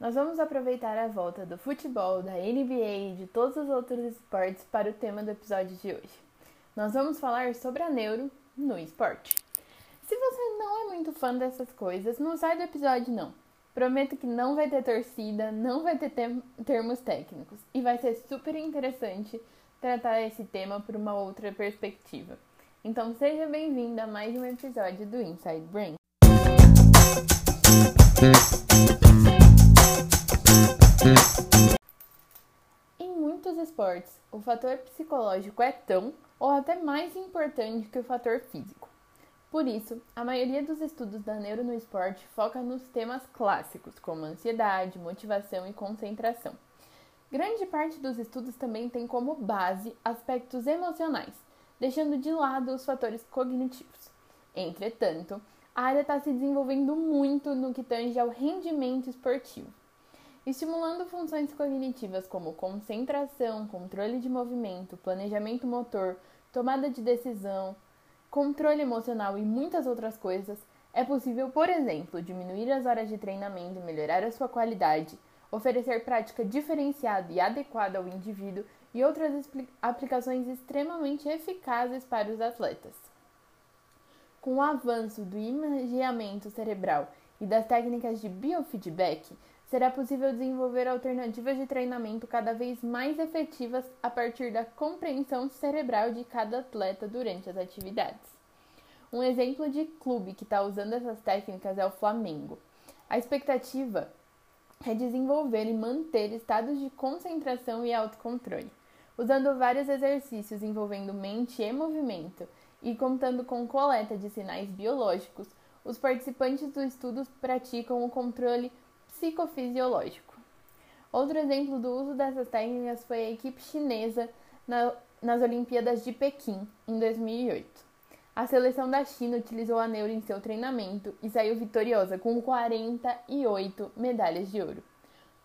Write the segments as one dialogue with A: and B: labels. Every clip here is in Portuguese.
A: Nós vamos aproveitar a volta do futebol, da NBA e de todos os outros esportes para o tema do episódio de hoje. Nós vamos falar sobre a neuro no esporte. Se você não é muito fã dessas coisas, não sai do episódio não. Prometo que não vai ter torcida, não vai ter termos técnicos e vai ser super interessante tratar esse tema por uma outra perspectiva. Então seja bem-vindo a mais um episódio do Inside Brain. Esportes, o fator psicológico é tão ou até mais importante que o fator físico. Por isso, a maioria dos estudos da neuro no esporte foca nos temas clássicos, como ansiedade, motivação e concentração. Grande parte dos estudos também tem como base aspectos emocionais, deixando de lado os fatores cognitivos. Entretanto, a área está se desenvolvendo muito no que tange ao rendimento esportivo, estimulando funções cognitivas como concentração, controle de movimento, planejamento motor, tomada de decisão, controle emocional e muitas outras coisas. É possível, por exemplo, diminuir as horas de treinamento e melhorar a sua qualidade, oferecer prática diferenciada e adequada ao indivíduo e outras aplicações extremamente eficazes para os atletas. Com o avanço do imageamento cerebral e das técnicas de biofeedback, será possível desenvolver alternativas de treinamento cada vez mais efetivas a partir da compreensão cerebral de cada atleta durante as atividades. Um exemplo de clube que está usando essas técnicas é o Flamengo. A expectativa é desenvolver e manter estados de concentração e autocontrole, usando vários exercícios envolvendo mente e movimento e contando com coleta de sinais biológicos. Os participantes do estudo praticam o controle psicofisiológico. Outro exemplo do uso dessas técnicas foi a equipe chinesa na, nas Olimpíadas de Pequim, em 2008. A seleção da China utilizou a neuro em seu treinamento e saiu vitoriosa com 48 medalhas de ouro.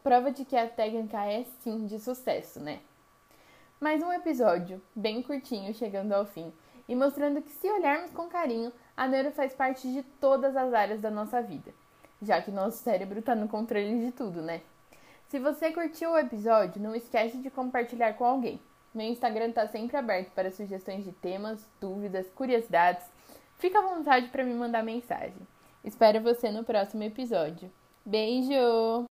A: Prova de que a técnica é sim de sucesso, né? Mais um episódio, bem curtinho, chegando ao fim, e mostrando que se olharmos com carinho, a neuro faz parte de todas as áreas da nossa vida já que nosso cérebro está no controle de tudo, né? Se você curtiu o episódio, não esquece de compartilhar com alguém. Meu Instagram está sempre aberto para sugestões de temas, dúvidas, curiosidades. Fica à vontade para me mandar mensagem. Espero você no próximo episódio. Beijo!